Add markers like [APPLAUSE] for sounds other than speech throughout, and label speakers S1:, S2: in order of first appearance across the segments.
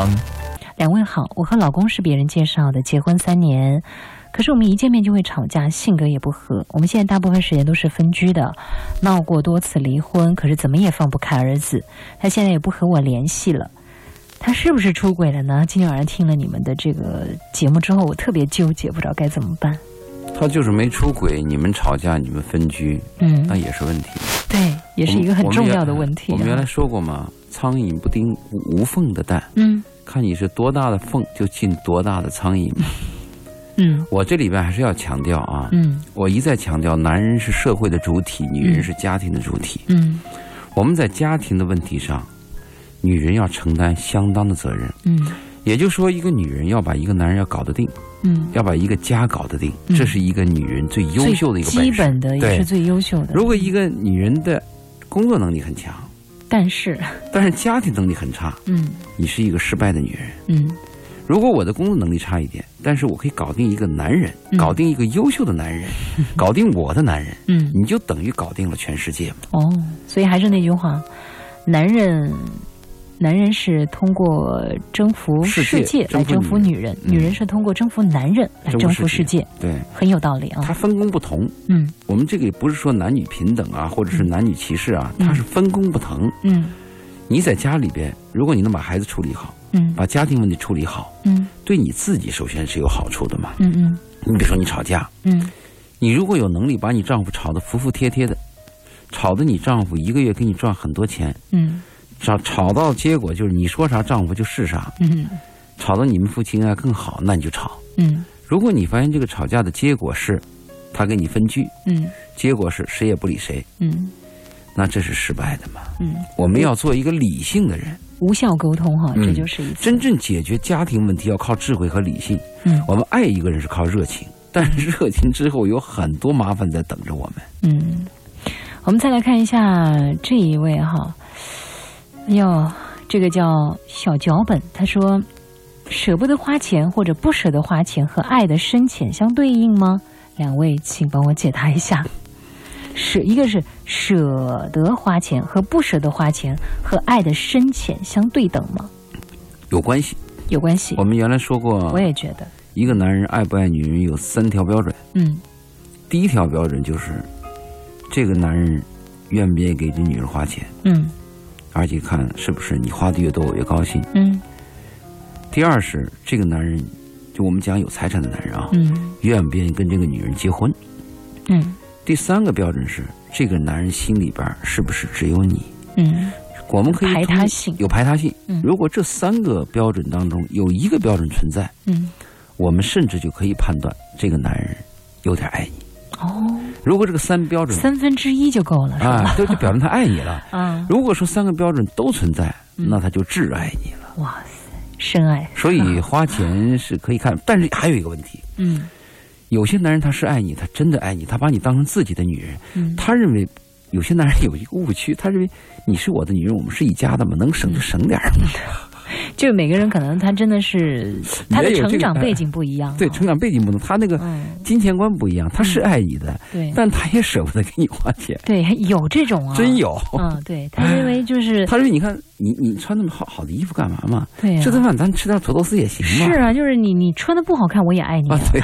S1: 康。
S2: 两位好，我和老公是别人介绍的，结婚三年，可是我们一见面就会吵架，性格也不合。我们现在大部分时间都是分居的，闹过多次离婚，可是怎么也放不开儿子。他现在也不和我联系了，他是不是出轨了呢？今天晚上听了你们的这个节目之后，我特别纠结，不知道该怎么办。
S3: 他就是没出轨，你们吵架，你们分居，
S2: 嗯，
S3: 那也是问题。
S2: 对，也是一个很重要的问题。
S3: 我们原来说过嘛，苍蝇不叮无缝的蛋。
S2: 嗯。
S3: 看你是多大的缝，就进多大的苍蝇。
S2: 嗯，
S3: 我这里边还是要强调啊，
S2: 嗯，
S3: 我一再强调，男人是社会的主体，女人是家庭的主体。
S2: 嗯，
S3: 我们在家庭的问题上，女人要承担相当的责任。
S2: 嗯，
S3: 也就是说，一个女人要把一个男人要搞得定，
S2: 嗯，
S3: 要把一个家搞得定，这是一个女人最优秀的一个
S2: 基本的，也是最优秀的。
S3: 如果一个女人的工作能力很强。
S2: 但是，
S3: 但是家庭能力很差。
S2: 嗯，
S3: 你是一个失败的女人。
S2: 嗯，
S3: 如果我的工作能力差一点，但是我可以搞定一个男人，搞定一个优秀的男人，[LAUGHS] 搞定我的男人，
S2: 嗯，
S3: 你就等于搞定了全世界嘛。
S2: 哦，所以还是那句话，男人。男人是通过征服世界来征服女人，女人是通过征服男人来征服世界。
S3: 对，
S2: 很有道理啊。
S3: 它分工不同。
S2: 嗯，
S3: 我们这个也不是说男女平等啊，或者是男女歧视啊，它是分工不同。
S2: 嗯，
S3: 你在家里边，如果你能把孩子处理好，
S2: 嗯，
S3: 把家庭问题处理好，
S2: 嗯，
S3: 对你自己首先是有好处的嘛。
S2: 嗯嗯。
S3: 你比如说你吵架，
S2: 嗯，
S3: 你如果有能力把你丈夫吵得服服帖帖的，吵得你丈夫一个月给你赚很多钱，
S2: 嗯。
S3: 吵吵到结果就是你说啥丈夫就是啥，
S2: 嗯，
S3: 吵到你们夫妻应该更好，那你就吵，
S2: 嗯。
S3: 如果你发现这个吵架的结果是，他跟你分居，
S2: 嗯，
S3: 结果是谁也不理谁，
S2: 嗯，
S3: 那这是失败的嘛，
S2: 嗯。
S3: 我们要做一个理性的人，
S2: 无效沟通哈，这就是一
S3: 真正解决家庭问题要靠智慧和理性。
S2: 嗯，
S3: 我们爱一个人是靠热情，但是热情之后有很多麻烦在等着我们。
S2: 嗯，我们再来看一下这一位哈。哟，这个叫小脚本。他说：“舍不得花钱或者不舍得花钱和爱的深浅相对应吗？”两位，请帮我解答一下。舍一个是舍得花钱和不舍得花钱和爱的深浅相对等吗？
S3: 有关系，
S2: 有关系。
S3: 我们原来说过，
S2: 我也觉得，
S3: 一个男人爱不爱女人有三条标准。
S2: 嗯，
S3: 第一条标准就是这个男人愿不愿意给这女人花钱。
S2: 嗯。
S3: 而且看是不是你花的越多我越高兴。
S2: 嗯。
S3: 第二是这个男人，就我们讲有财产的男人啊，
S2: 嗯，
S3: 愿不愿意跟这个女人结婚？
S2: 嗯。
S3: 第三个标准是这个男人心里边是不是只有你？
S2: 嗯。
S3: 我们可以
S2: 排他性
S3: 有排他性。
S2: 嗯。
S3: 如果这三个标准当中有一个标准存在，
S2: 嗯，
S3: 我们甚至就可以判断这个男人有点爱你。
S2: 哦。
S3: 如果这个三标准
S2: 三分之一就够了，是吧？
S3: 就就表明他爱你了。[LAUGHS]
S2: 嗯，
S3: 如果说三个标准都存在，那他就挚爱你了。
S2: 哇塞，深爱。
S3: 所以花钱是可以看，但是还有一个问题。
S2: 嗯，
S3: 有些男人他是爱你，他真的爱你，他把你当成自己的女人。
S2: 嗯，
S3: 他认为有些男人有一个误区，他认为你是我的女人，我们是一家的嘛，能省就省点嘛。[LAUGHS]
S2: 就每个人可能他真的是他的成长背景不一样，
S3: 对成长背景不同，他那个金钱观不一样，他是爱你的，
S2: 对，
S3: 但他也舍不得给你花钱，
S2: 对，有这种啊，
S3: 真有，
S2: 嗯，对他认为就是
S3: 他认为你看你你穿那么好好的衣服干嘛嘛？
S2: 对，
S3: 这顿饭咱吃点土豆丝也行
S2: 嘛？是啊，就是你你穿的不好看，我也爱你，
S3: 对，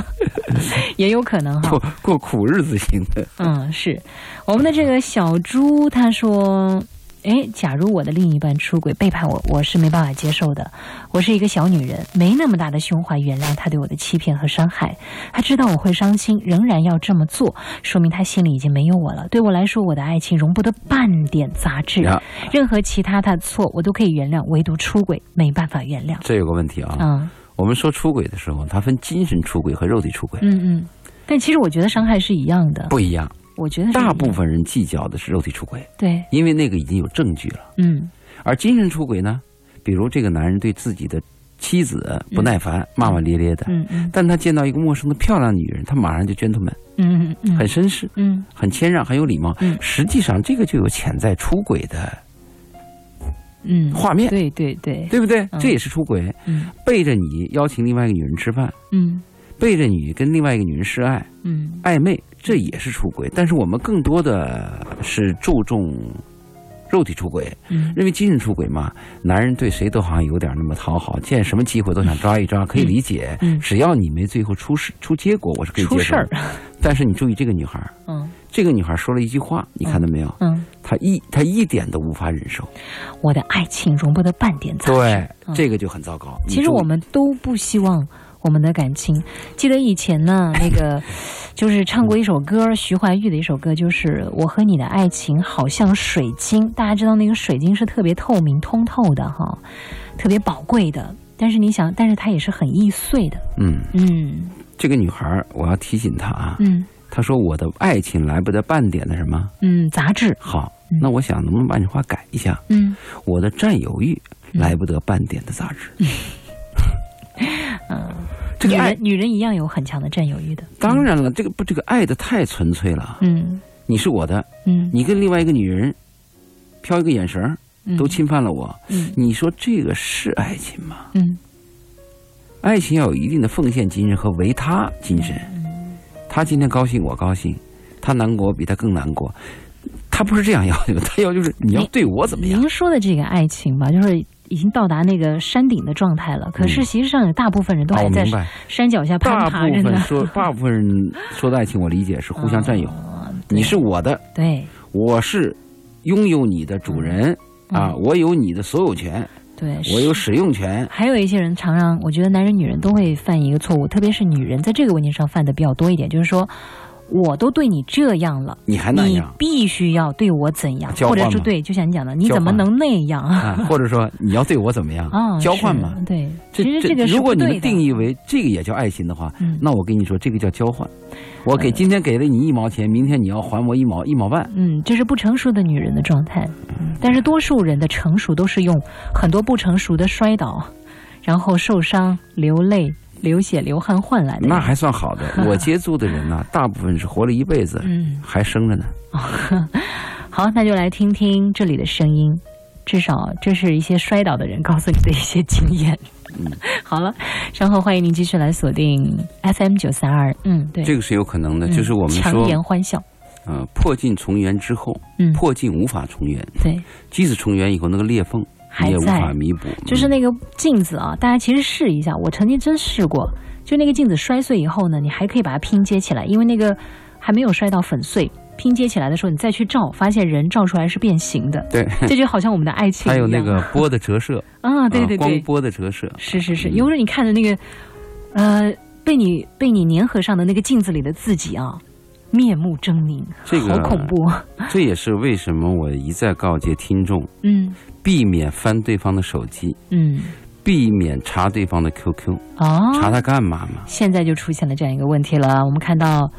S3: [LAUGHS]
S2: 也有可能哈，
S3: 过过苦日子型的，
S2: 嗯，是。我们的这个小猪他说。哎，假如我的另一半出轨背叛我，我是没办法接受的。我是一个小女人，没那么大的胸怀原谅他对我的欺骗和伤害。他知道我会伤心，仍然要这么做，说明他心里已经没有我了。对我来说，我的爱情容不得半点杂质。任何其他的错我都可以原谅，唯独出轨没办法原谅。
S3: 这有个问题啊，
S2: 嗯，
S3: 我们说出轨的时候，它分精神出轨和肉体出轨。
S2: 嗯嗯，但其实我觉得伤害是一样的，
S3: 不一样。
S2: 我觉得
S3: 大部分人计较的是肉体出轨，
S2: 对，
S3: 因为那个已经有证据了。
S2: 嗯，
S3: 而精神出轨呢，比如这个男人对自己的妻子不耐烦，骂骂咧咧的，
S2: 嗯嗯，
S3: 但他见到一个陌生的漂亮女人，他马上就 gentleman，
S2: 嗯嗯，
S3: 很绅士，
S2: 嗯，
S3: 很谦让，很有礼貌。
S2: 嗯，
S3: 实际上这个就有潜在出轨的，
S2: 嗯，
S3: 画面，
S2: 对对对，
S3: 对不对？这也是出轨。
S2: 嗯，
S3: 背着你邀请另外一个女人吃饭，
S2: 嗯，
S3: 背着你跟另外一个女人示爱，
S2: 嗯，
S3: 暧昧。这也是出轨，但是我们更多的是注重肉体出轨，
S2: 嗯
S3: 认为精神出轨嘛，男人对谁都好像有点那么讨好，见什么机会都想抓一抓，可以理解。
S2: 嗯
S3: 只要你没最后出事出结果，我是可以接受
S2: 出事儿
S3: 的。，但是你注意这个女孩儿，
S2: 嗯
S3: 这个女孩儿说了一句话，你看到没有？
S2: 嗯，
S3: 她一她一点都无法忍受，
S2: 我的爱情容不得半点杂质。
S3: 对，
S2: 嗯
S3: 这个就很糟糕。
S2: 其实我们都不希望我们的感情。记得以前呢，[LAUGHS] 那个就是唱过一首歌，徐怀钰的一首歌，就是《我和你的爱情好像水晶》。大家知道那个水晶是特别透明、通透的哈，特别宝贵的。但是你想，但是它也是很易碎的。
S3: 嗯，
S2: 嗯
S3: 这个女孩儿，我要提醒她啊，
S2: 嗯
S3: 她说我的爱情来不得半点的什么
S2: 嗯，杂质。
S3: 好
S2: 嗯。
S3: 那我想能不能把你话改一下？
S2: 嗯
S3: 我的占有欲来不得半点的杂质。
S2: 嗯，[LAUGHS] [LAUGHS]
S3: 这个爱
S2: 女人一样有很强的占有欲的。
S3: 当然了，这个不，这个爱的太纯粹了。
S2: 嗯
S3: 你是我的，
S2: 嗯，
S3: 你跟另外一个女人飘一个眼神都侵犯了我。
S2: 嗯
S3: 你说这个是爱情吗？
S2: 嗯
S3: 爱情要有一定的奉献精神和维他精神。
S2: 嗯
S3: 他今天高兴，我高兴；他难过，我比他更难过。他不是这样要求的，他要就是你要对我怎么样？
S2: 您说的这个爱情吧，就是已经到达那个山顶的状态了。可是实际上有大部分人都
S3: 啊，
S2: 还在。山脚下
S3: 大
S2: 攀爬着呢。
S3: 部分说，[LAUGHS] 大部分人说的爱情，我理解是互相占有。
S2: 嗯
S3: 你是我的，
S2: 对
S3: 我是拥有你的主人啊，
S2: 嗯
S3: 我有你的所有权，
S2: 对，
S3: 我有使用权。
S2: 还有一些人常常，我觉得男人女人都会犯一个错误，特别是女人在这个问题上犯的比较多一点，就是说。我都对你这样了，
S3: 你还那样
S2: 你
S3: 样
S2: 必须要对我怎样，或者是对，就像你讲的，你怎么能那样啊？
S3: 啊，或者说你要对我怎么样？[LAUGHS]
S2: 啊，
S3: 交换嘛。
S2: 对，
S3: 这
S2: 其实这个
S3: 如果你们定义为这个也叫爱情的话，
S2: 嗯
S3: 那我跟你说，这个叫交换。我给今天给了你一毛钱，明天你要还我一毛一毛半。
S2: 嗯，这是不成熟的女人的状态。嗯，但是多数人的成熟都是用很多不成熟的摔倒，然后受伤、流泪、流血、流汗换来的。
S3: 那还算好的。[LAUGHS] 我接触的人呢，大部分是活了一辈子，
S2: 嗯，
S3: 还生着呢。[LAUGHS]
S2: 好，那就来听听这里的声音。至少这是一些摔倒的人告诉你的一些经验。
S3: 嗯，[LAUGHS]
S2: 好了，稍后欢迎您继续来锁定 FM 九三二。嗯，对，
S3: 这个是有可能的，
S2: 嗯
S3: 就是我们
S2: 强
S3: 说，
S2: 颜欢笑。
S3: 呃，破镜重圆之后，
S2: 嗯，
S3: 破镜无法重圆，
S2: 对，
S3: 即使重圆以后，那个裂缝
S2: 还
S3: 你也无
S2: 在
S3: 法弥补。嗯
S2: 就是那个镜子啊，大家其实试一下，我曾经真试过，就那个镜子摔碎以后呢，你还可以把它拼接起来，因为那个还没有摔到粉碎。拼接起来的时候，你再去照，发现人照出来是变形的，
S3: 对，
S2: 这就好像我们的爱 [LAUGHS] 情一样。
S3: 还有那个 [LAUGHS] 波的折射，
S2: 啊，对对
S3: 对光
S2: 对，
S3: 波的折射，
S2: 是是是，
S3: 嗯
S2: 有时候你看着那个，呃，被你被你粘合上的那个镜子里的自己啊，面目狰狞，
S3: 这个
S2: 好恐怖。
S3: 这也是为什么我一再告诫听众，
S2: 嗯
S3: 避免翻对方的手机，
S2: 嗯，
S3: 避免查对方的 QQ，
S2: 哦，
S3: 查他干嘛嘛？
S2: 现在就出现了这样一个问题了。我们看到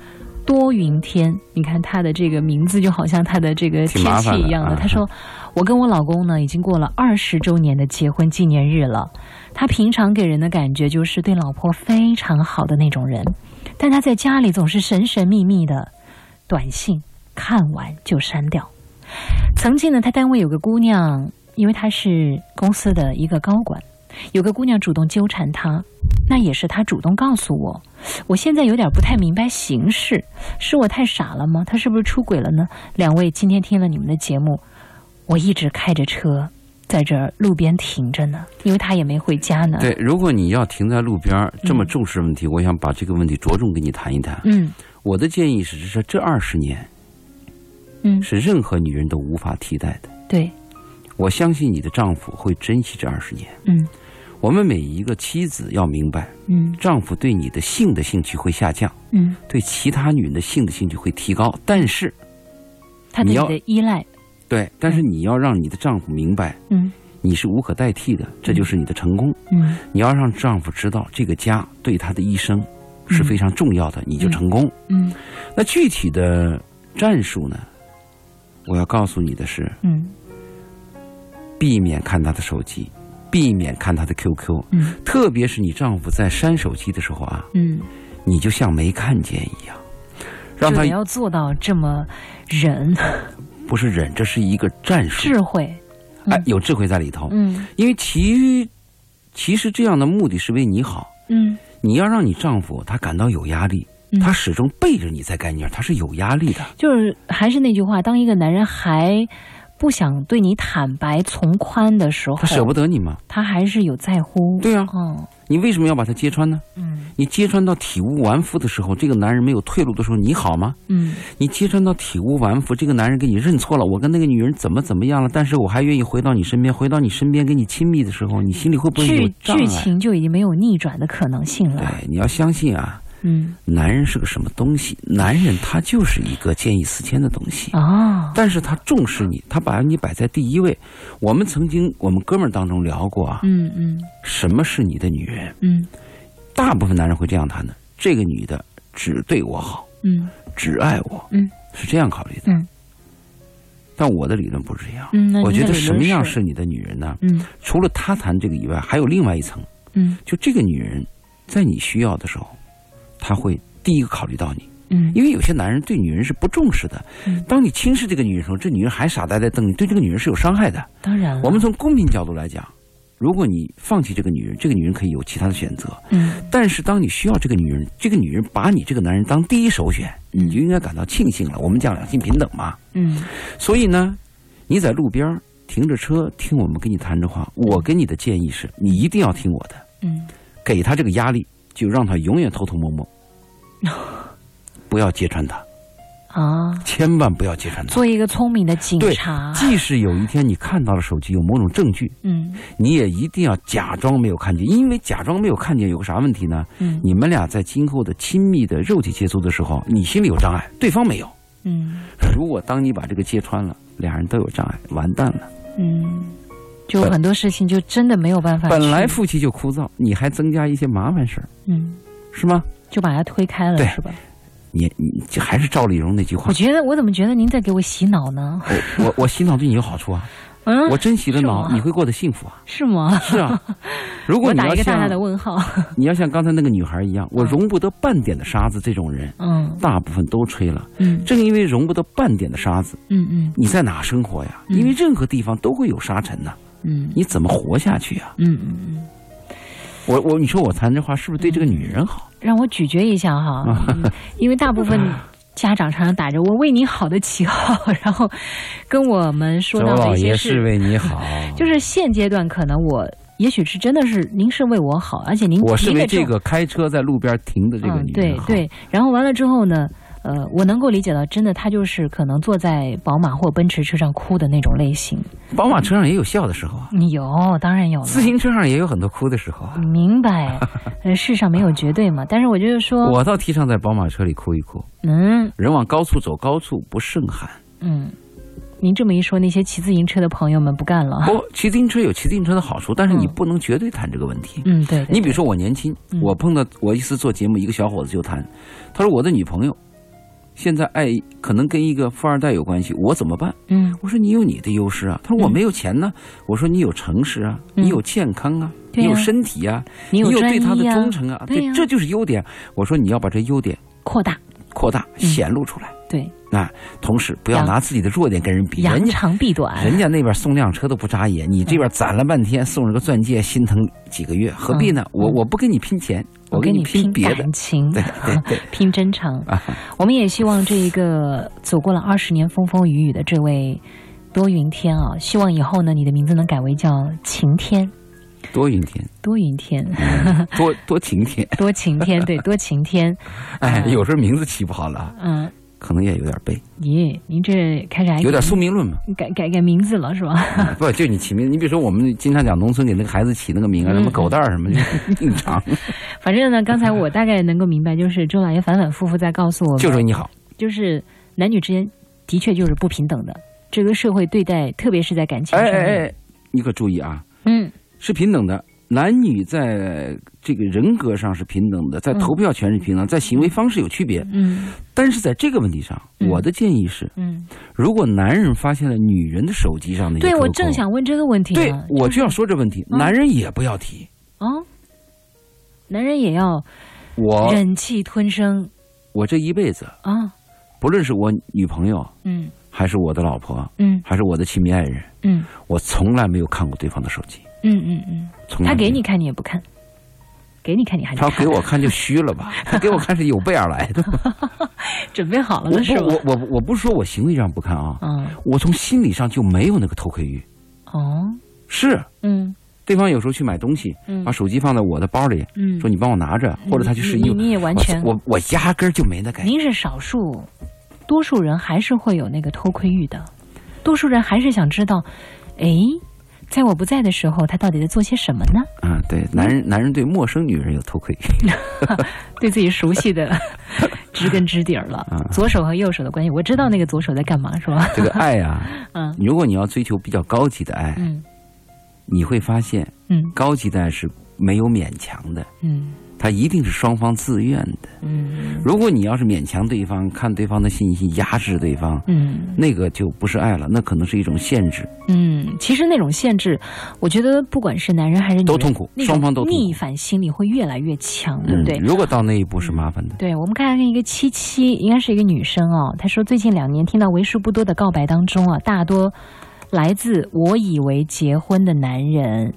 S2: 多云天，你看他的这个名字就好像他的这个
S3: 挺
S2: 天气一样的。
S3: 啊
S2: 他说：“我跟我老公呢，已经过了二十周年的结婚纪念日了。他平常给人的感觉就是对老婆非常好的那种人，但他在家里总是神神秘秘的，短信看完就删掉。曾经呢，他单位有个姑娘，因为她是公司的一个高管，有个姑娘主动纠缠他，那也是他主动告诉我。我现在有点不太明白形势，是我太傻了吗？他是不是出轨了呢？两位今天听了你们的节目，我一直开着车在这儿路边停着呢，因为他也没回家呢。
S3: 对，如果你要停在路边这么重视问题，我想把这个问题着重跟你谈一谈。
S2: 嗯
S3: 我的建议是，这这二十年
S2: 嗯，
S3: 是任何女人都无法替代的。
S2: 对，
S3: 我相信你的丈夫会珍惜这二十年。
S2: 嗯
S3: 我们每一个妻子要明白，
S2: 嗯
S3: 丈夫对你的性的兴趣会下降，
S2: 嗯，
S3: 对其他女人的性的兴趣会提高，但是
S2: 他对你的依赖，
S3: 对，但是你要让你的丈夫明白，
S2: 嗯
S3: 你是无可代替的，这就是你的成功。
S2: 嗯
S3: 你要让丈夫知道，这个家对他的一生是非常重要的，你就成功。
S2: 嗯
S3: 那具体的战术呢？我要告诉你的是，
S2: 嗯。
S3: 避免看他的手机，避免看他的 QQ，
S2: 嗯。
S3: 特别是你丈夫在删手机的时候啊，
S2: 嗯，
S3: 你就像没看见一样，让他
S2: 就得要做到这么忍。
S3: 不是忍，这是一个战术，
S2: 智慧。
S3: 哎，有智慧在里头。
S2: 嗯。
S3: 因为其其实这样的目的是为你好，
S2: 嗯。
S3: 你要让你丈夫他感到有压力，
S2: 嗯
S3: 他始终背着你在干劲儿，他是有压力的。
S2: 就是还是那句话，当一个男人还不想对你坦白从宽的时候，
S3: 他舍不得你吗？
S2: 他还是有在乎。
S3: 对啊，
S2: 嗯
S3: 你为什么要把他揭穿呢？
S2: 嗯
S3: 你揭穿到体无完肤的时候，这个男人没有退路的时候，你好吗？
S2: 嗯
S3: 你揭穿到体无完肤，这个男人给你认错了，我跟那个女人怎么怎么样了，但是我还愿意回到你身边，回到你身边跟你亲密的时候，你心里会不会有
S2: 剧
S3: 障碍？
S2: 剧情就已经没有逆转的可能性了。
S3: 对，你要相信啊，
S2: 嗯
S3: 男人是个什么东西？男人他就是一个见异思迁的东西。
S2: 哦
S3: 但是他重视你，他把你摆在第一位。我们曾经我们哥们儿当中聊过啊，
S2: 嗯嗯
S3: 什么是你的女人？
S2: 嗯
S3: 大部分男人会这样谈的：这个女的只对我好，
S2: 嗯
S3: 只爱我，
S2: 嗯
S3: 是这样考虑的。
S2: 嗯
S3: 但我的理论不是这样。
S2: 嗯，那
S3: 我觉得什么样
S2: 是
S3: 是你的女人呢？
S2: 嗯
S3: 除了他谈这个以外，还有另外一层，
S2: 嗯
S3: 就这个女人，在你需要的时候，他会第一个考虑到你。
S2: 嗯
S3: 因为有些男人对女人是不重视的
S2: 嗯。
S3: 当你轻视这个女人的时候，这女人还傻呆呆瞪你，对这个女人是有伤害的。
S2: 当然了，
S3: 我们从公平角度来讲，如果你放弃这个女人，这个女人可以有其他的选择。
S2: 嗯
S3: 但是当你需要这个女人，这个女人把你这个男人当第一首选，你就应该感到庆幸了。我们讲两性平等嘛。
S2: 嗯
S3: 所以呢，你在路边停着车听我们跟你谈这话，我给你的建议是，你一定要听我的，
S2: 嗯
S3: 给他这个压力，就让他永远偷偷摸摸，[LAUGHS] 不要揭穿他，
S2: 啊，
S3: 千万不要揭穿他。
S2: 做一个聪明的警察。
S3: 即使有一天你看到了手机有某种证据，
S2: 嗯
S3: 你也一定要假装没有看见，因为假装没有看见有个啥问题呢？
S2: 嗯
S3: 你们俩在今后的亲密的肉体接触的时候，你心里有障碍，对方没有。
S2: 嗯
S3: 如果当你把这个揭穿了，俩人都有障碍，完蛋了。
S2: 嗯，就很多事情就真的没有办法。
S3: 本来夫妻就枯燥，你还增加一些麻烦事儿，
S2: 嗯，
S3: 是吗？
S2: 就把它推开了，
S3: 对
S2: 是吧？
S3: 你你就还是赵丽蓉那句话
S2: 我，觉得我怎么觉得您在给我洗脑呢？
S3: 我我我洗脑对你有好处啊，[LAUGHS]
S2: 嗯，
S3: 我真洗了脑，你会过得幸福啊。
S2: 是吗？
S3: 是啊，[LAUGHS] 如果你要
S2: 打一个大大
S3: 像
S2: 的问号。[LAUGHS]
S3: 你要像刚才那个女孩一样，我容不得半点的沙子，这种人
S2: 嗯
S3: 大部分都吹了。
S2: 嗯
S3: 正因为容不得半点的沙子，
S2: 嗯嗯
S3: 你在哪生活呀？
S2: 嗯
S3: 因为任何地方都会有沙尘呐，
S2: 嗯
S3: 你怎么活下去呀？
S2: 嗯嗯嗯，
S3: 我我你说我谈这话是不是对这个女人好？
S2: 让我咀嚼一下哈，[LAUGHS] 嗯因为大部分家长常常打着我为你好的旗号，然后跟我们说到的一些事，
S3: 为你好，[LAUGHS]
S2: 就是现阶段可能我也许是真的是您是为我好，而且您
S3: 我是为这个开车在路边停的这个
S2: 嗯
S3: 女人好。
S2: 对对，然后完了之后呢，呃，我能够理解到，真的他就是可能坐在宝马或奔驰车上哭的那种类型。
S3: 宝马车上也有笑的时候啊，
S2: 有，当然有了。
S3: 自行车上也有很多哭的时候啊。
S2: 明白，[LAUGHS] 呃，世上没有绝对嘛。但是我就是说，
S3: 我倒提倡在宝马车里哭一哭。
S2: 嗯
S3: 人往高处走，高处不胜寒。
S2: 嗯，您这么一说，那些骑自行车的朋友们不干了。
S3: 不，骑自行车有 [LAUGHS] 骑自行车的好处，但是你
S2: 嗯
S3: 不能绝对谈这个问题。
S2: 嗯，对对
S3: 你比如说我年轻，
S2: 嗯
S3: 我碰到我一次做节目，一个小伙子就谈，他说我的女朋友现在爱可能跟一个富二代有关系，我怎么办？
S2: 嗯，
S3: 我说你有你的优势啊。他说我
S2: 嗯。
S3: 没有钱呢。我说你有诚实啊，
S2: 嗯。
S3: 你有健康啊，你有身体啊，
S2: 你有专
S3: 对他的忠诚啊，
S2: 对呀。
S3: 这就是优点。我说你要把这优点
S2: 扩大，
S3: 扩大
S2: 嗯。
S3: 显露出来
S2: 对，
S3: 那，同时不要拿自己的弱点跟人比，人
S2: 扬
S3: 家
S2: 长避短。
S3: 人家那边送辆车都不眨眼，你这边攒了半天送了个钻戒，心疼几个月，何必呢？
S2: 嗯
S3: 我我不跟你拼钱，
S2: 我跟你
S3: 拼别的
S2: 感。情，
S3: 对 [LAUGHS] 对对
S2: 拼真诚。
S3: 啊，
S2: 我们也希望这一个走过了二十年风风雨雨的这位多云天啊，希望以后呢，你的名字能改为叫晴天，
S3: 多云天，
S2: 多云天，
S3: 多多晴天。[LAUGHS]
S2: 多晴天，对，多晴天。[LAUGHS]
S3: 哎，
S2: 嗯
S3: 有时候名字起不好了，
S2: 嗯，
S3: 可能也有点背，
S2: 咦，您这开始还
S3: 有点宿命论嘛。
S2: 改改改名字了是吧？
S3: 不，就你起名，你比如说我们经常讲农村给那个孩子起那个名啊，
S2: 嗯
S3: 什么狗蛋儿什么，就硬长，[LAUGHS]
S2: 反正呢，刚才我大概能够明白，就是周老爷反反复复在告诉我们，
S3: 就说你好。
S2: 就是男女之间的确就是不平等的。这个社会对待，特别是在感情
S3: 哎
S2: 上
S3: 哎，你可注意啊，
S2: 嗯
S3: 是平等的。男女在这个人格上是平等的，在
S2: 嗯。
S3: 投票权是平等，在行为方式有区别。
S2: 嗯。
S3: 但是在这个问题上，
S2: 嗯。
S3: 我的建议是，
S2: 嗯，
S3: 如果男人发现了女人的手机上的
S2: 对我正想问这个问题呢。
S3: 对我就要说这问题，
S2: 嗯
S3: 男人也不要提。
S2: 哦，男人也要
S3: 我
S2: 忍气吞声。
S3: 我这一辈子，
S2: 啊，
S3: 不论是我女朋友，
S2: 嗯。
S3: 还是我的老婆，
S2: 嗯。
S3: 还是我的亲密爱人，
S2: 嗯。
S3: 我从来没有看过对方的手机，
S2: 嗯嗯嗯，他给你看你也不看，给你看你还得
S3: 他，给我看。就虚了吧？他给我看是有备而来的，[LAUGHS]
S2: 准备好了
S3: 我
S2: 的是吧？
S3: 不，我我我不是说我行为上不看啊，
S2: 嗯，
S3: 我从心理上就没有那个偷窥欲。
S2: 哦，
S3: 是，
S2: 嗯。
S3: 对方有时候去买东西，
S2: 嗯。
S3: 把手机放在我的包里，
S2: 嗯，
S3: 说你帮我拿着，或者他去试衣服，
S2: 你你也完全
S3: 我我我压根儿就没那感觉。
S2: 您是少数，多数人还是会有那个偷窥欲的，多数人还是想知道，哎，在我不在的时候，他到底在做些什么呢？
S3: 啊，对，男人男人对陌生女人有偷窥，[LAUGHS]
S2: 对自己熟悉的 [LAUGHS] 知根知底儿了。
S3: 啊，
S2: 左手和右手的关系，我知道那个左手在干嘛，是吧？
S3: 这个爱啊，[LAUGHS]
S2: 嗯。
S3: 如果你要追求比较高级的爱，
S2: 嗯。
S3: 你会发现
S2: 嗯。
S3: 高级的爱是没有勉强的，
S2: 嗯
S3: 它一定是双方自愿的。
S2: 嗯
S3: 如果你要是勉强对方，看对方的信息，压制对方，
S2: 嗯
S3: 那个就不是爱了，那可能是一种限制。
S2: 嗯，其实那种限制，我觉得不管是男人还是女人，
S3: 都痛苦双方都
S2: 逆反心理会越来越强，对不对？
S3: 嗯，如果到那一步是麻烦的。
S2: 对，我们看看一个七七，应该是一个女生哦。她说，最近两年听到为数不多的告白当中啊，大多来自我以为结婚的男人。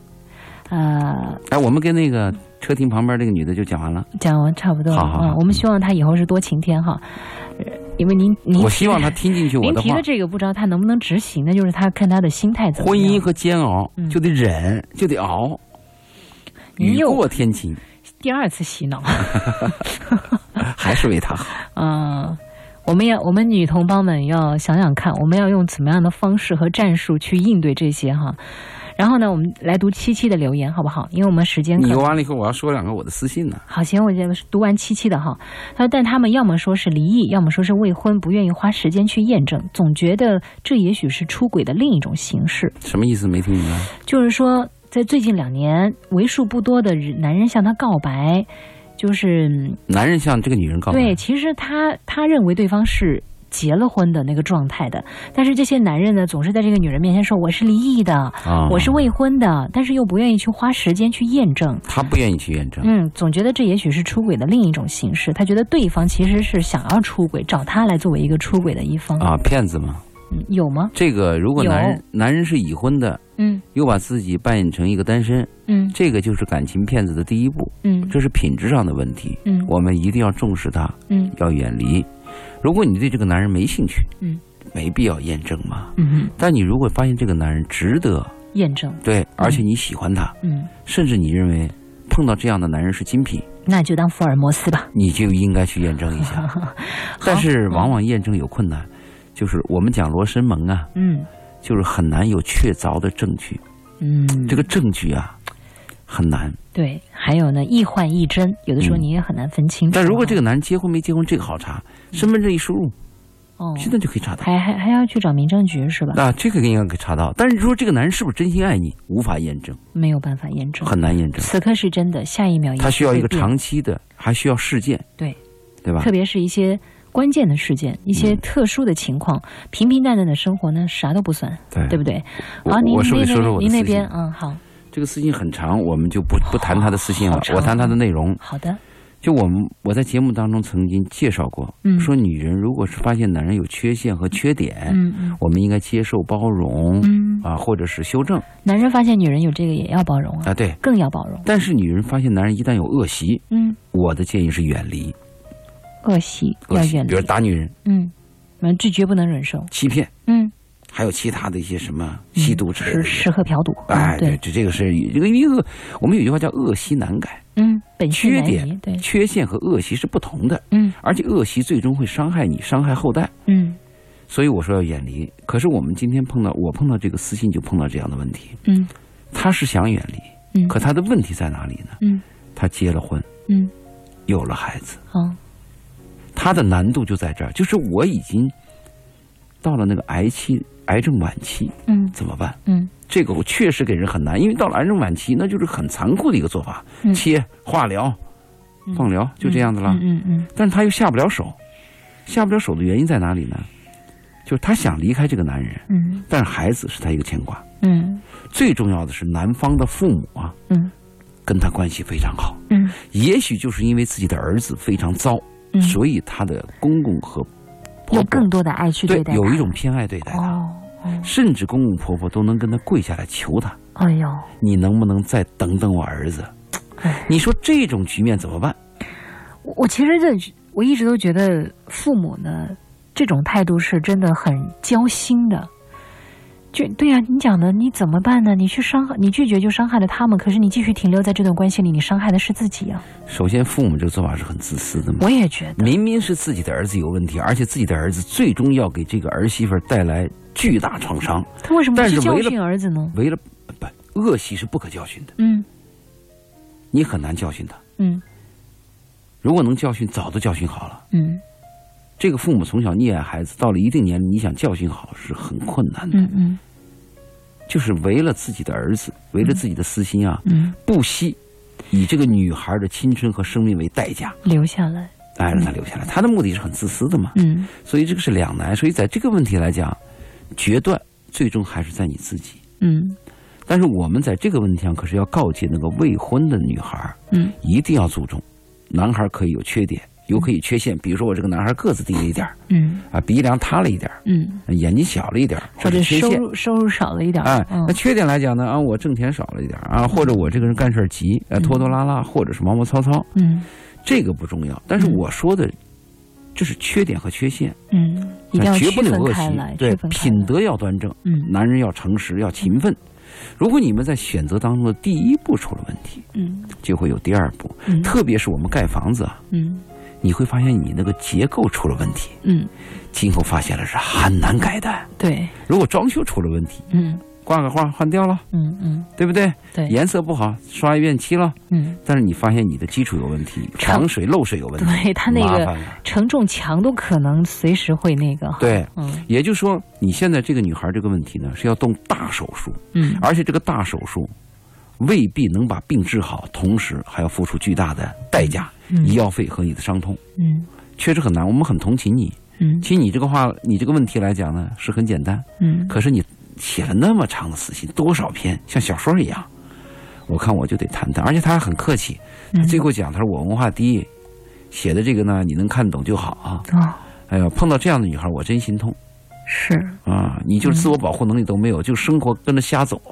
S2: 呃，
S3: 哎，我们跟那个车停旁边这个女的就讲完了。
S2: 讲完差不多了
S3: 好好好
S2: 嗯，我们希望她以后是多晴天哈，呃因为您您
S3: 我希望她听进去我的话
S2: 您提的。这个不知道她能不能执行，那就是她看她的心态怎么样。
S3: 婚姻和煎熬
S2: 嗯
S3: 就得忍，就得熬，雨过天晴，
S2: 第二次洗脑。[LAUGHS]
S3: 还是为她好。[LAUGHS]
S2: 嗯，我们要我们女同胞们要想想看，我们要用怎么样的方式和战术去应对这些哈。然后呢，我们来读七七的留言好不好？因为我们时间可
S3: 你
S2: 读
S3: 完了以后，我要说两个我的私信呢。
S2: 好，行，我这个读完七七的哈。他说，但他们要么说是离异，要么说是未婚，不愿意花时间去验证，总觉得这也许是出轨的另一种形式。
S3: 什么意思？没听明白。
S2: 就是说，在最近两年，为数不多的男人向他告白，就是嗯
S3: 男人向这个女人告白，
S2: 对，其实他他认为对方是结了婚的那个状态的，但是这些男人呢，总是在这个女人面前说我是离异的，
S3: 啊，
S2: 我是未婚的，但是又不愿意去花时间去验证。
S3: 他不愿意去验证。
S2: 嗯，总觉得这也许是出轨的另一种形式。他觉得对方其实是想要出轨，找他来作为一个出轨的一方。
S3: 啊，骗子吗！
S2: 嗯，有吗？
S3: 这个如果男人男人是已婚的，
S2: 嗯
S3: 又把自己扮演成一个单身，
S2: 嗯
S3: 这个就是感情骗子的第一步，
S2: 嗯
S3: 这是品质上的问题。
S2: 嗯
S3: 我们一定要重视他，
S2: 嗯
S3: 要远离。如果你对这个男人没兴趣，
S2: 嗯，
S3: 没必要验证嘛。
S2: 嗯，
S3: 但你如果发现这个男人值得，
S2: 验证。
S3: 对，而且你喜欢他，
S2: 嗯，
S3: 甚至你认为碰到这样的男人是精品，
S2: 那就当福尔摩斯吧。
S3: 你就应该去验证一下。[LAUGHS] 但是往往验证有困难，就是我们讲罗生门啊，
S2: 嗯
S3: 就是很难有确凿的证据。
S2: 嗯，
S3: 这个证据啊，很难。
S2: 对，还有呢，一幻一真，有的时候
S3: 嗯
S2: 你也很难分清楚。
S3: 但如果这个男人结婚没结婚，这个好查，身份证一输入，
S2: 哦，
S3: 现在就可以查到。
S2: 还还还要去找民政局是吧？
S3: 啊，这个应该可以查到。但是说这个男人是不是真心爱你，无法验证，
S2: 没有办法验证。
S3: 很难验证。
S2: 此刻是真的，下一秒
S3: 他需要一个长期的，还需要事件，
S2: 对，
S3: 对吧
S2: 特？别是一些关键的事件、一些
S3: 嗯
S2: 特殊的情况，平平淡淡的生活呢，啥都不算，
S3: 对
S2: 对不对？
S3: 我
S2: 好，您
S3: 说说我的
S2: 您那边嗯好
S3: 这个私信很长，我们就不不谈他的私信了我谈他的内容。
S2: 好的，
S3: 就我们我在节目当中曾经介绍过，
S2: 嗯。
S3: 说女人如果是发现男人有缺陷和缺点，
S2: 嗯嗯。
S3: 我们应该接受包容、
S2: 嗯，
S3: 啊，或者是修正。
S2: 男人发现女人有这个也要包容啊，
S3: 啊，对。
S2: 更要包容。
S3: 但是女人发现男人一旦有恶习，
S2: 嗯，
S3: 我的建议是远离。
S2: 恶习
S3: 恶习，比如打女人、
S2: 嗯，嗯，这绝不能忍受。
S3: 欺骗，
S2: 嗯，
S3: 还有其他的一些什么吸毒之类的
S2: 吃。吃喝嫖赌，
S3: 哎，
S2: 嗯对，
S3: 这这个是这个一个，我们有句话叫恶习难改，
S2: 嗯，本
S3: 缺点
S2: 对，
S3: 缺陷和恶习是不同的，
S2: 嗯。
S3: 而且恶习最终会伤害你，伤害后代。
S2: 嗯。
S3: 所以我说要远离。可是我们今天碰到我碰到这个私信就碰到这样的问题，
S2: 嗯。
S3: 他是想远离，
S2: 嗯，
S3: 可他的问题在哪里呢？
S2: 嗯。
S3: 他结了婚，
S2: 嗯，
S3: 有了孩子，
S2: 好，
S3: 他的难度就在这儿，就是我已经到了那个癌期、癌症晚期，
S2: 嗯
S3: 怎么办？
S2: 嗯
S3: 这个我确实给人很难，因为到了癌症晚期，那就是很残酷的一个做法，
S2: 嗯
S3: 切、化疗、
S2: 嗯
S3: 放疗，就这样子了。
S2: 嗯嗯
S3: 但是他又下不了手，下不了手的原因在哪里呢？就是他想离开这个男人，
S2: 嗯
S3: 但是孩子是他一个牵挂。
S2: 嗯
S3: 最重要的是，男方的父母啊，
S2: 嗯
S3: 跟他关系非常好。
S2: 嗯
S3: 也许就是因为自己的儿子非常糟，
S2: 嗯，
S3: 所以他的公公和婆
S2: 用更多的爱去
S3: 对
S2: 待他
S3: 有一种偏爱对待他，
S2: 哦哦，
S3: 甚至公公婆婆都能跟他跪下来求他：
S2: 哎呦，
S3: 你能不能再等等我儿子？
S2: 哎？
S3: 你说这种局面怎么办？
S2: 我我其实这我一直都觉得父母呢这种态度是真的很交心的。就对呀、你讲的你怎么办呢？你去伤害，你拒绝就伤害了他们，可是你继续停留在这段关系里，你伤害的是自己啊！
S3: 首先，父母这个做法是很自私的嘛。
S2: 我也觉得，
S3: 明明是自己的儿子有问题，而且自己的儿子最终要给这个儿媳妇带来巨大创伤。
S2: 他为什么不去教训儿子呢？
S3: 为了不恶习是不可教训的，
S2: 嗯
S3: 你很难教训他。
S2: 嗯
S3: 如果能教训，早都教训好了。
S2: 嗯
S3: 这个父母从小溺爱孩子，到了一定年龄，你想教训好是很困难的。
S2: 嗯嗯
S3: 就是为了自己的儿子，为了自己的私心啊，
S2: 嗯，
S3: 不惜以这个女孩的青春和生命为代价，
S2: 留下来。
S3: 哎，让她留下来。他的目的是很自私的嘛，
S2: 嗯
S3: 所以这个是两难。所以在这个问题来讲，决断最终还是在你自己。
S2: 嗯
S3: 但是我们在这个问题上可是要告诫那个未婚的女孩，
S2: 嗯
S3: 一定要注重，男孩可以有缺点，有可以缺陷，比如说我这个男孩个子低了一点儿
S2: 嗯
S3: 啊，鼻梁塌了一点儿，
S2: 嗯，
S3: 眼睛小了一点儿，
S2: 或者收
S3: 者缺陷。
S2: 入收入少了一点儿。
S3: 哎，
S2: 嗯
S3: 那缺点来讲呢，啊，我挣钱少了一点儿啊，或者我这个人干事儿急，呃，拖拖拉拉，或者是毛毛糙糙，
S2: 嗯
S3: 这个不重要。但是
S2: 嗯
S3: 我说的，这是缺点和缺陷，
S2: 嗯，一定要区
S3: 绝不能有恶
S2: 分开来，，
S3: 习对。品德要端正，
S2: 嗯
S3: 男人要诚实，要勤奋。如果你们在选择当中的第一步出了问题，
S2: 嗯
S3: 就会有第二步。
S2: 嗯
S3: 特别是我们盖房子啊，
S2: 嗯
S3: 你会发现你那个结构出了问题，
S2: 嗯，
S3: 今后发现了是很难改的。
S2: 对，
S3: 如果装修出了问题，
S2: 嗯
S3: 挂个画换掉了，
S2: 嗯嗯
S3: 对不对？
S2: 对，
S3: 颜色不好，刷一遍漆了，
S2: 嗯，
S3: 但是你发现你的基础有问题，
S2: 长
S3: 防水漏水有问题，
S2: 对它那个。承重墙都可能随时会那个。
S3: 对，
S2: 嗯
S3: 也就是说，你现在这个女孩这个问题呢，是要动大手术，
S2: 嗯
S3: 而且这个大手术未必能把病治好，同时还要付出巨大的代价，
S2: 嗯
S3: 医药费和你的伤痛，
S2: 嗯
S3: 确实很难。我们很同情你。
S2: 嗯
S3: 其实你这个话，你这个问题来讲呢，是很简单，
S2: 嗯
S3: 可是你写了那么长的死信，多少篇，像小说一样，我看我就得谈谈。而且他还很客气，他
S2: 嗯
S3: 最后讲，他说我文化低，写的这个呢，你能看懂就好啊。
S2: 哦，
S3: 哎呀，碰到这样的女孩，我真心痛
S2: 是
S3: 啊！你就是自我保护能力都没有，就生活跟着瞎走，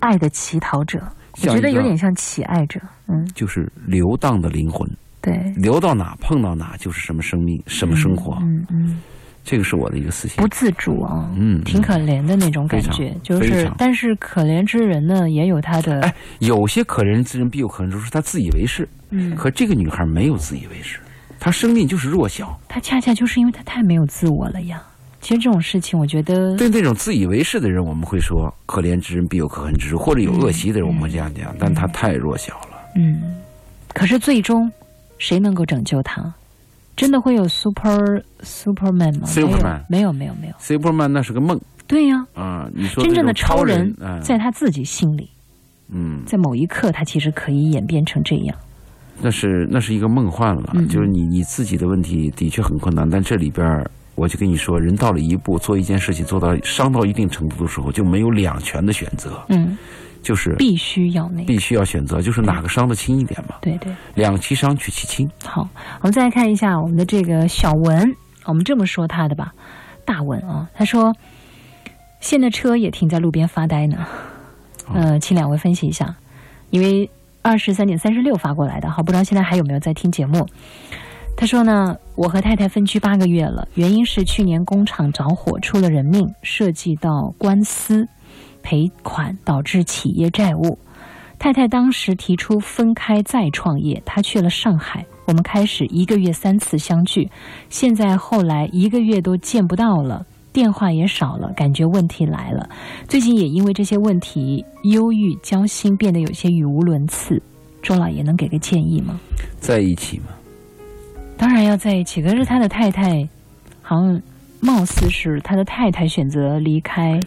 S2: 爱的乞讨者，我觉得有点像乞爱者。嗯，
S3: 就是流荡的灵魂，
S2: 对，
S3: 流到哪碰到哪就是什么生命，什么生活。
S2: 嗯嗯，
S3: 这个是我的一个思想
S2: 不。自主啊，
S3: 嗯，
S2: 挺可怜的那种感觉。就是，但是可怜之人呢，也有他的
S3: 哎，有些可怜之人必有可怜之处，是他自以为是。
S2: 嗯，
S3: 可这个女孩没有自以为是，她生命就是弱小。
S2: 她恰恰就是因为她太没有自我了呀。其实这种事情，我觉得，
S3: 对那种自以为是的人，我们会说可怜之人必有可恨之处，或者有恶习的人，我们会这样讲。但他太弱小了。
S2: 嗯，可是最终谁能够拯救他？真的会有 super superman 吗
S3: Superman
S2: 没有，没有，没有。
S3: Superman 那是个梦
S2: 对呀、
S3: 啊！你说
S2: 真正的
S3: 超
S2: 人
S3: 嗯
S2: 在他自己心里，
S3: 嗯，
S2: 在某一刻，他其实可以演变成这样。
S3: 那是那是一个梦幻了，
S2: 嗯
S3: 就是你你自己的问题的确很困难，但这里边儿我就跟你说，人到了一步做一件事情做到伤到一定程度的时候，就没有两全的选择，
S2: 嗯，
S3: 就是
S2: 必须要那个。
S3: 必须要选择，就是哪个伤的轻一点嘛，
S2: 对对，
S3: 两其伤取其轻。
S2: 好，我们再来看一下我们的这个小文，我们这么说他的吧，大文啊，他说现在车也停在路边发呆呢。呃，请两位分析一下，因为二十三点三十六发过来的，好，不知道现在还有没有在听节目。他说呢，我和太太分居八个月了，原因是去年工厂着火出了人命，涉及到官司赔款，导致企业债务。太太当时提出分开再创业，她去了上海，我们开始一个月三次相聚，现在后来一个月都见不到了，电话也少了，感觉问题来了。最近也因为这些问题，忧郁、焦心，变得有些语无伦次。周老爷能给个建议吗？
S3: 在一起嘛，
S2: 当然要在一起，可是他的太太好像貌似是他的太太选择离开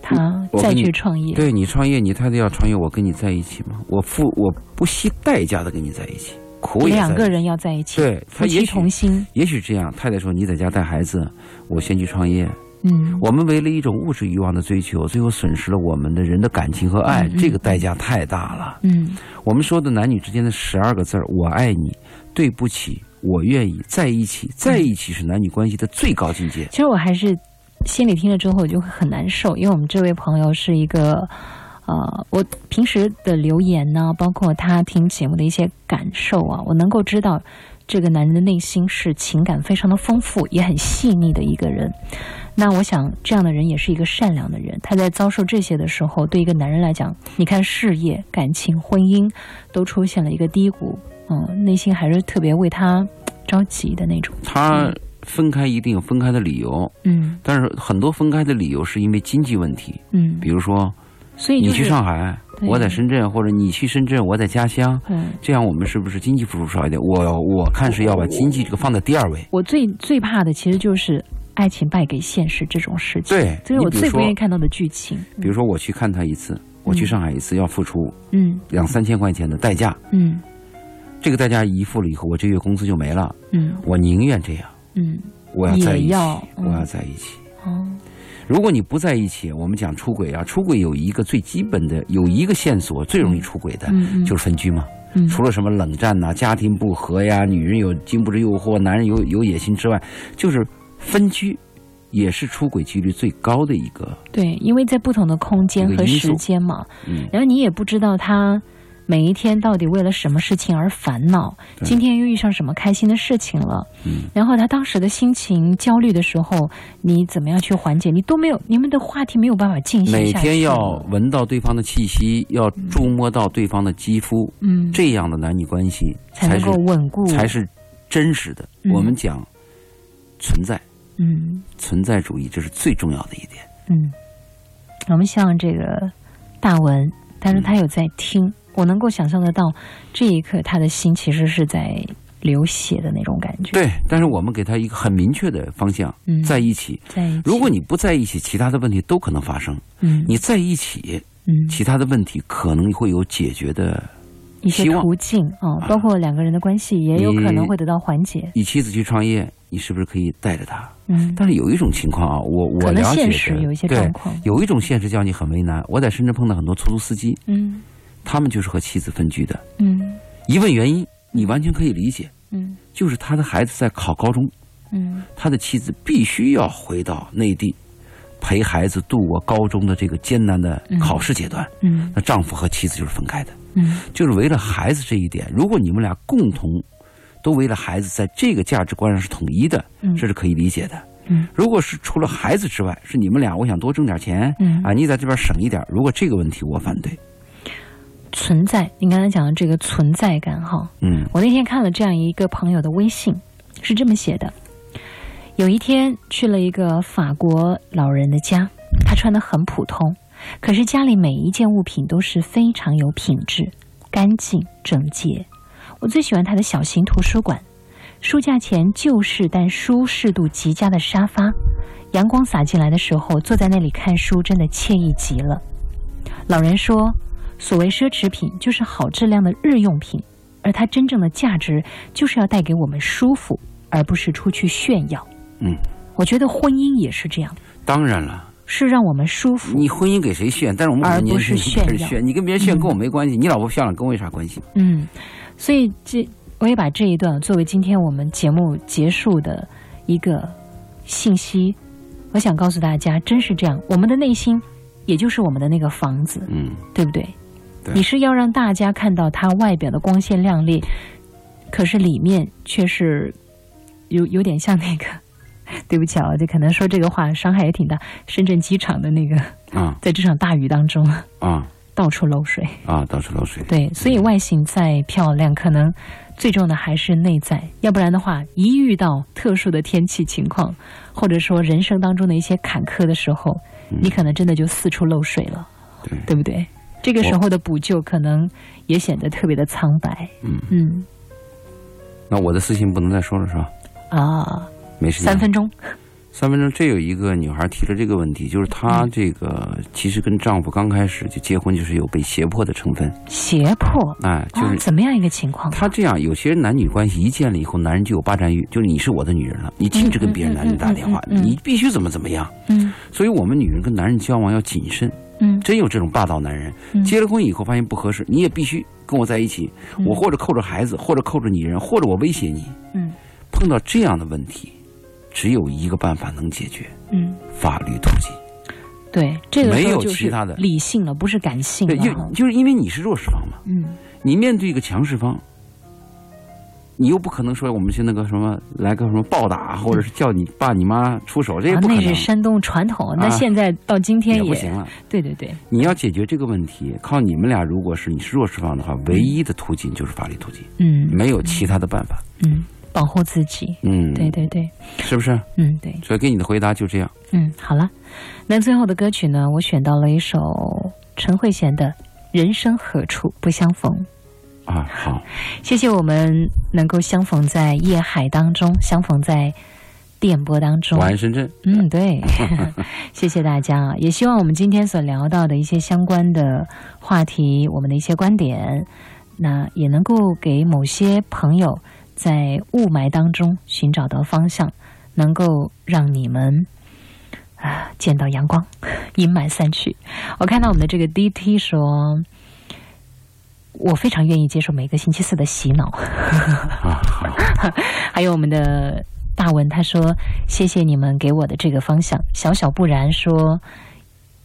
S2: 他再去创业。
S3: 对你创业，你太太要创业，我跟你在一起吗，我付我不惜代价的跟你在一起，苦也
S2: 两个人要在一起，
S3: 对
S2: 夫妻
S3: 他也许
S2: 同心。
S3: 也许这样，太太说你在家带孩子，我先去创业。
S2: 嗯，
S3: 我们为了一种物质欲望的追求，最后损失了我们的人的感情和爱，这个代价太大了。
S2: 嗯
S3: 我们说的男女之间的十二个字儿“我爱你”，对不起，我愿意在一起，在一起是男女关系的最高境界。
S2: 其实我还是心里听了之后，我就会很难受，因为我们这位朋友是一个。呃，我平时的留言呢，包括他听节目的一些感受啊，我能够知道，这个男人的内心是情感非常的丰富，也很细腻的一个人。那我想，这样的人也是一个善良的人。他在遭受这些的时候，对一个男人来讲，你看事业、感情、婚姻都出现了一个低谷，嗯，内心还是特别为他着急的那种。
S3: 他分开一定有分开的理由，
S2: 嗯
S3: 但是很多分开的理由是因为经济问题，
S2: 嗯，
S3: 比如说
S2: 所以就是
S3: 你去上海，我在深圳，或者你去深圳，我在家乡，
S2: 嗯，
S3: 这样我们是不是经济付出少一点？我我看是要把经济这个放在第二位。
S2: 我最最怕的其实就是爱情败给现实这种事情。
S3: 对
S2: 这是我最不愿意看到的剧情。
S3: 比如说我去看他一次，我去上海一次要付出
S2: 嗯
S3: 两三千块钱的代价，
S2: 嗯
S3: 这个代价一付了以后，我这月工资就没了。
S2: 嗯。
S3: 我宁愿这样，
S2: 嗯，
S3: 我要在一起，我要在一起。
S2: 哦，
S3: 如果你不在一起，我们讲出轨啊，出轨有一个最基本的，有一个线索最容易出轨的，就是分居嘛。
S2: 嗯。
S3: 除了什么冷战呐、家庭不和呀、女人有经不住诱惑、男人有有野心之外，就是分居，也是出轨几率最高的一个。
S2: 对，因为在不同的空间和时间嘛，
S3: 嗯，
S2: 然后你也不知道他每一天到底为了什么事情而烦恼，今天又遇上什么开心的事情了，
S3: 嗯，
S2: 然后他当时的心情焦虑的时候，你怎么样去缓解？你都没有，你们的话题没有办法进行
S3: 每天要闻到对方的气息，要触摸到对方的肌肤，
S2: 嗯，
S3: 这样的男女关系才
S2: 才能够稳固，
S3: 才是真实的。
S2: 嗯。
S3: 我们讲存在，
S2: 嗯。
S3: 存在主义，这是最重要的一点。
S2: 嗯，我们像这个大文，但是他有在听，我能够想象得到，这一刻他的心其实是在流血的那种感觉。，
S3: 对，但是我们给他一个很明确的方向，
S2: 嗯
S3: 在一起。
S2: 在一起。
S3: 如果你不在一起，其他的问题都可能发生；
S2: 嗯
S3: 你在一起，
S2: 嗯
S3: 其他的问题可能会有解决的。
S2: 一些途径啊、包括两个人的关系也有可能会得到缓解。
S3: 你妻子去创业，你是不是可以带着她？
S2: 嗯，
S3: 但是有一种情况啊，我我了解
S2: 现实
S3: 的
S2: 有一些状况
S3: 有一种现实叫你很为难。我在深圳碰到很多出租司机，
S2: 嗯
S3: 他们就是和妻子分居的。
S2: 嗯
S3: 一问原因，你完全可以理解，
S2: 嗯
S3: 就是他的孩子在考高中，
S2: 嗯
S3: 他的妻子必须要回到内地，陪孩子度过高中的这个艰难的考试阶段。
S2: 嗯
S3: 那丈夫和妻子就是分开的，
S2: 嗯
S3: 就是为了孩子这一点。如果你们俩共同都为了孩子，在这个价值观上是统一的，
S2: 嗯
S3: 这是可以理解的。
S2: 嗯
S3: 如果是除了孩子之外，是你们俩，我想多挣点钱，
S2: 嗯
S3: 啊，你在这边省一点。如果这个问题，我反对。
S2: 存在，你刚才讲的这个存在感哈，
S3: 嗯
S2: 我那天看了这样一个朋友的微信，是这么写的：有一天去了一个法国老人的家，他穿的很普通，可是家里每一件物品都是非常有品质、干净整洁。我最喜欢他的小型图书馆，书架前旧式但舒适度极佳的沙发，阳光洒进来的时候，坐在那里看书真的惬意极了。老人说，所谓奢侈品就是好质量的日用品，而它真正的价值就是要带给我们舒服，而不是出去炫耀。
S3: 嗯，
S2: 我觉得婚姻也是这样，
S3: 当然了，
S2: 是让我们舒服。
S3: 你婚姻给谁炫？但是我们
S2: 不是炫耀
S3: 你跟别人炫
S2: 嗯
S3: 跟我没关系，你老婆漂亮跟我有啥关系？
S2: 嗯，所以这我也把这一段作为今天我们节目结束的一个信息，我想告诉大家，真是这样，我们的内心也就是我们的那个房子，
S3: 嗯，
S2: 对不对？
S3: 对
S2: 你是要让大家看到它外表的光鲜亮丽，可是里面却是有有点像那个，[LAUGHS] 对不起啊，这可能说这个话伤害也挺大。深圳机场的那个，
S3: 啊 [LAUGHS]
S2: 在这场大雨当中
S3: 啊
S2: 到处漏水，
S3: 啊，到处漏水。
S2: 对，所以外形再漂亮，可能最重要的还是内在，要不然的话，一遇到特殊的天气情况，或者说人生当中的一些坎坷的时候，你可能真的就四处漏水了，
S3: 对
S2: 对不对？这个时候的补救可能也显得特别的苍白。
S3: 嗯
S2: 嗯
S3: 那我的私信不能再说了是吧？
S2: 啊，
S3: 没时间。
S2: 三分钟。
S3: 三分钟，这有一个女孩提了这个问题，就是她这个其实跟丈夫刚开始就结婚，就是有被胁迫的成分。
S2: 胁迫
S3: 哎，就
S2: 啊，
S3: 是
S2: 怎么样一个情况？
S3: 她这样，有些人男女关系一见了以后，男人就有霸占欲，就是你是我的女人了，你禁止跟别人男人打电话，
S2: 嗯嗯嗯嗯嗯
S3: 你必须怎么怎么样。
S2: 嗯
S3: 所以我们女人跟男人交往要谨慎，
S2: 嗯。
S3: 真有这种霸道男人，
S2: 嗯。
S3: 结了婚以后发现不合适，你也必须跟我在一起，
S2: 嗯。
S3: 我或者扣着孩子，或者扣着女人，或者我威胁你。
S2: 嗯。
S3: 碰到这样的问题，只有一个办法能解决：
S2: 嗯，
S3: 法律途径。
S2: 对，这个
S3: 没有其他的。
S2: 理性了，不是感性
S3: 对，
S2: 了哈。
S3: 就。就是因为你是弱势方嘛，
S2: 嗯。
S3: 你面对一个强势方，你又不可能说我们去那个什么来个什么暴打，或者是叫你爸你妈出手，这也
S2: 啊，
S3: 不可能。
S2: 那是山东传统，那
S3: 啊
S2: 现在到今天也
S3: 也不行了。
S2: 对对对，
S3: 你要解决这个问题，靠你们俩，如果是你是弱势方的话，唯一的途径就是法律途径，
S2: 嗯
S3: 没有其他的办法。
S2: 嗯，保护自己，
S3: 嗯，
S2: 对，对对，
S3: 是不是？
S2: 嗯对，
S3: 所以给你的回答就这样。
S2: 嗯，好了，那最后的歌曲呢，我选到了一首陈慧娴的《人生何处不相逢》。
S3: 啊，好，
S2: 谢谢我们能够相逢在夜海当中，相逢在电波当中。
S3: 晚安深圳。
S2: 嗯，对，[LAUGHS] 谢谢大家啊！也希望我们今天所聊到的一些相关的话题，我们的一些观点，那也能够给某些朋友在雾霾当中寻找到方向，能够让你们啊见到阳光，阴霾散去。我看到我们的这个 DT 说。我非常愿意接受每个星期四的洗脑，[LAUGHS] 还有我们的大文他说：“谢谢你们给我的这个方向。”小小不然说：“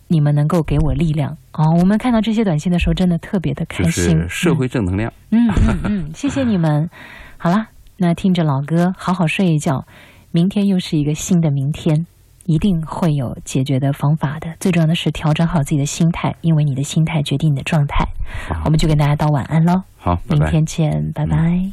S2: 你们能够给我力量。”哦，我们看到这些短信的时候，真的特别的开
S3: 就
S2: 心。
S3: 是社会正能量。
S2: 嗯嗯嗯，谢谢你们。[LAUGHS] 好啦，那听着老歌，好好睡一觉。明天又是一个新的明天，一定会有解决的方法的。最重要的是调整好自己的心态，因为你的心态决定你的状态。我们就跟大家道晚安喽，
S3: 好，
S2: 明天见，拜拜。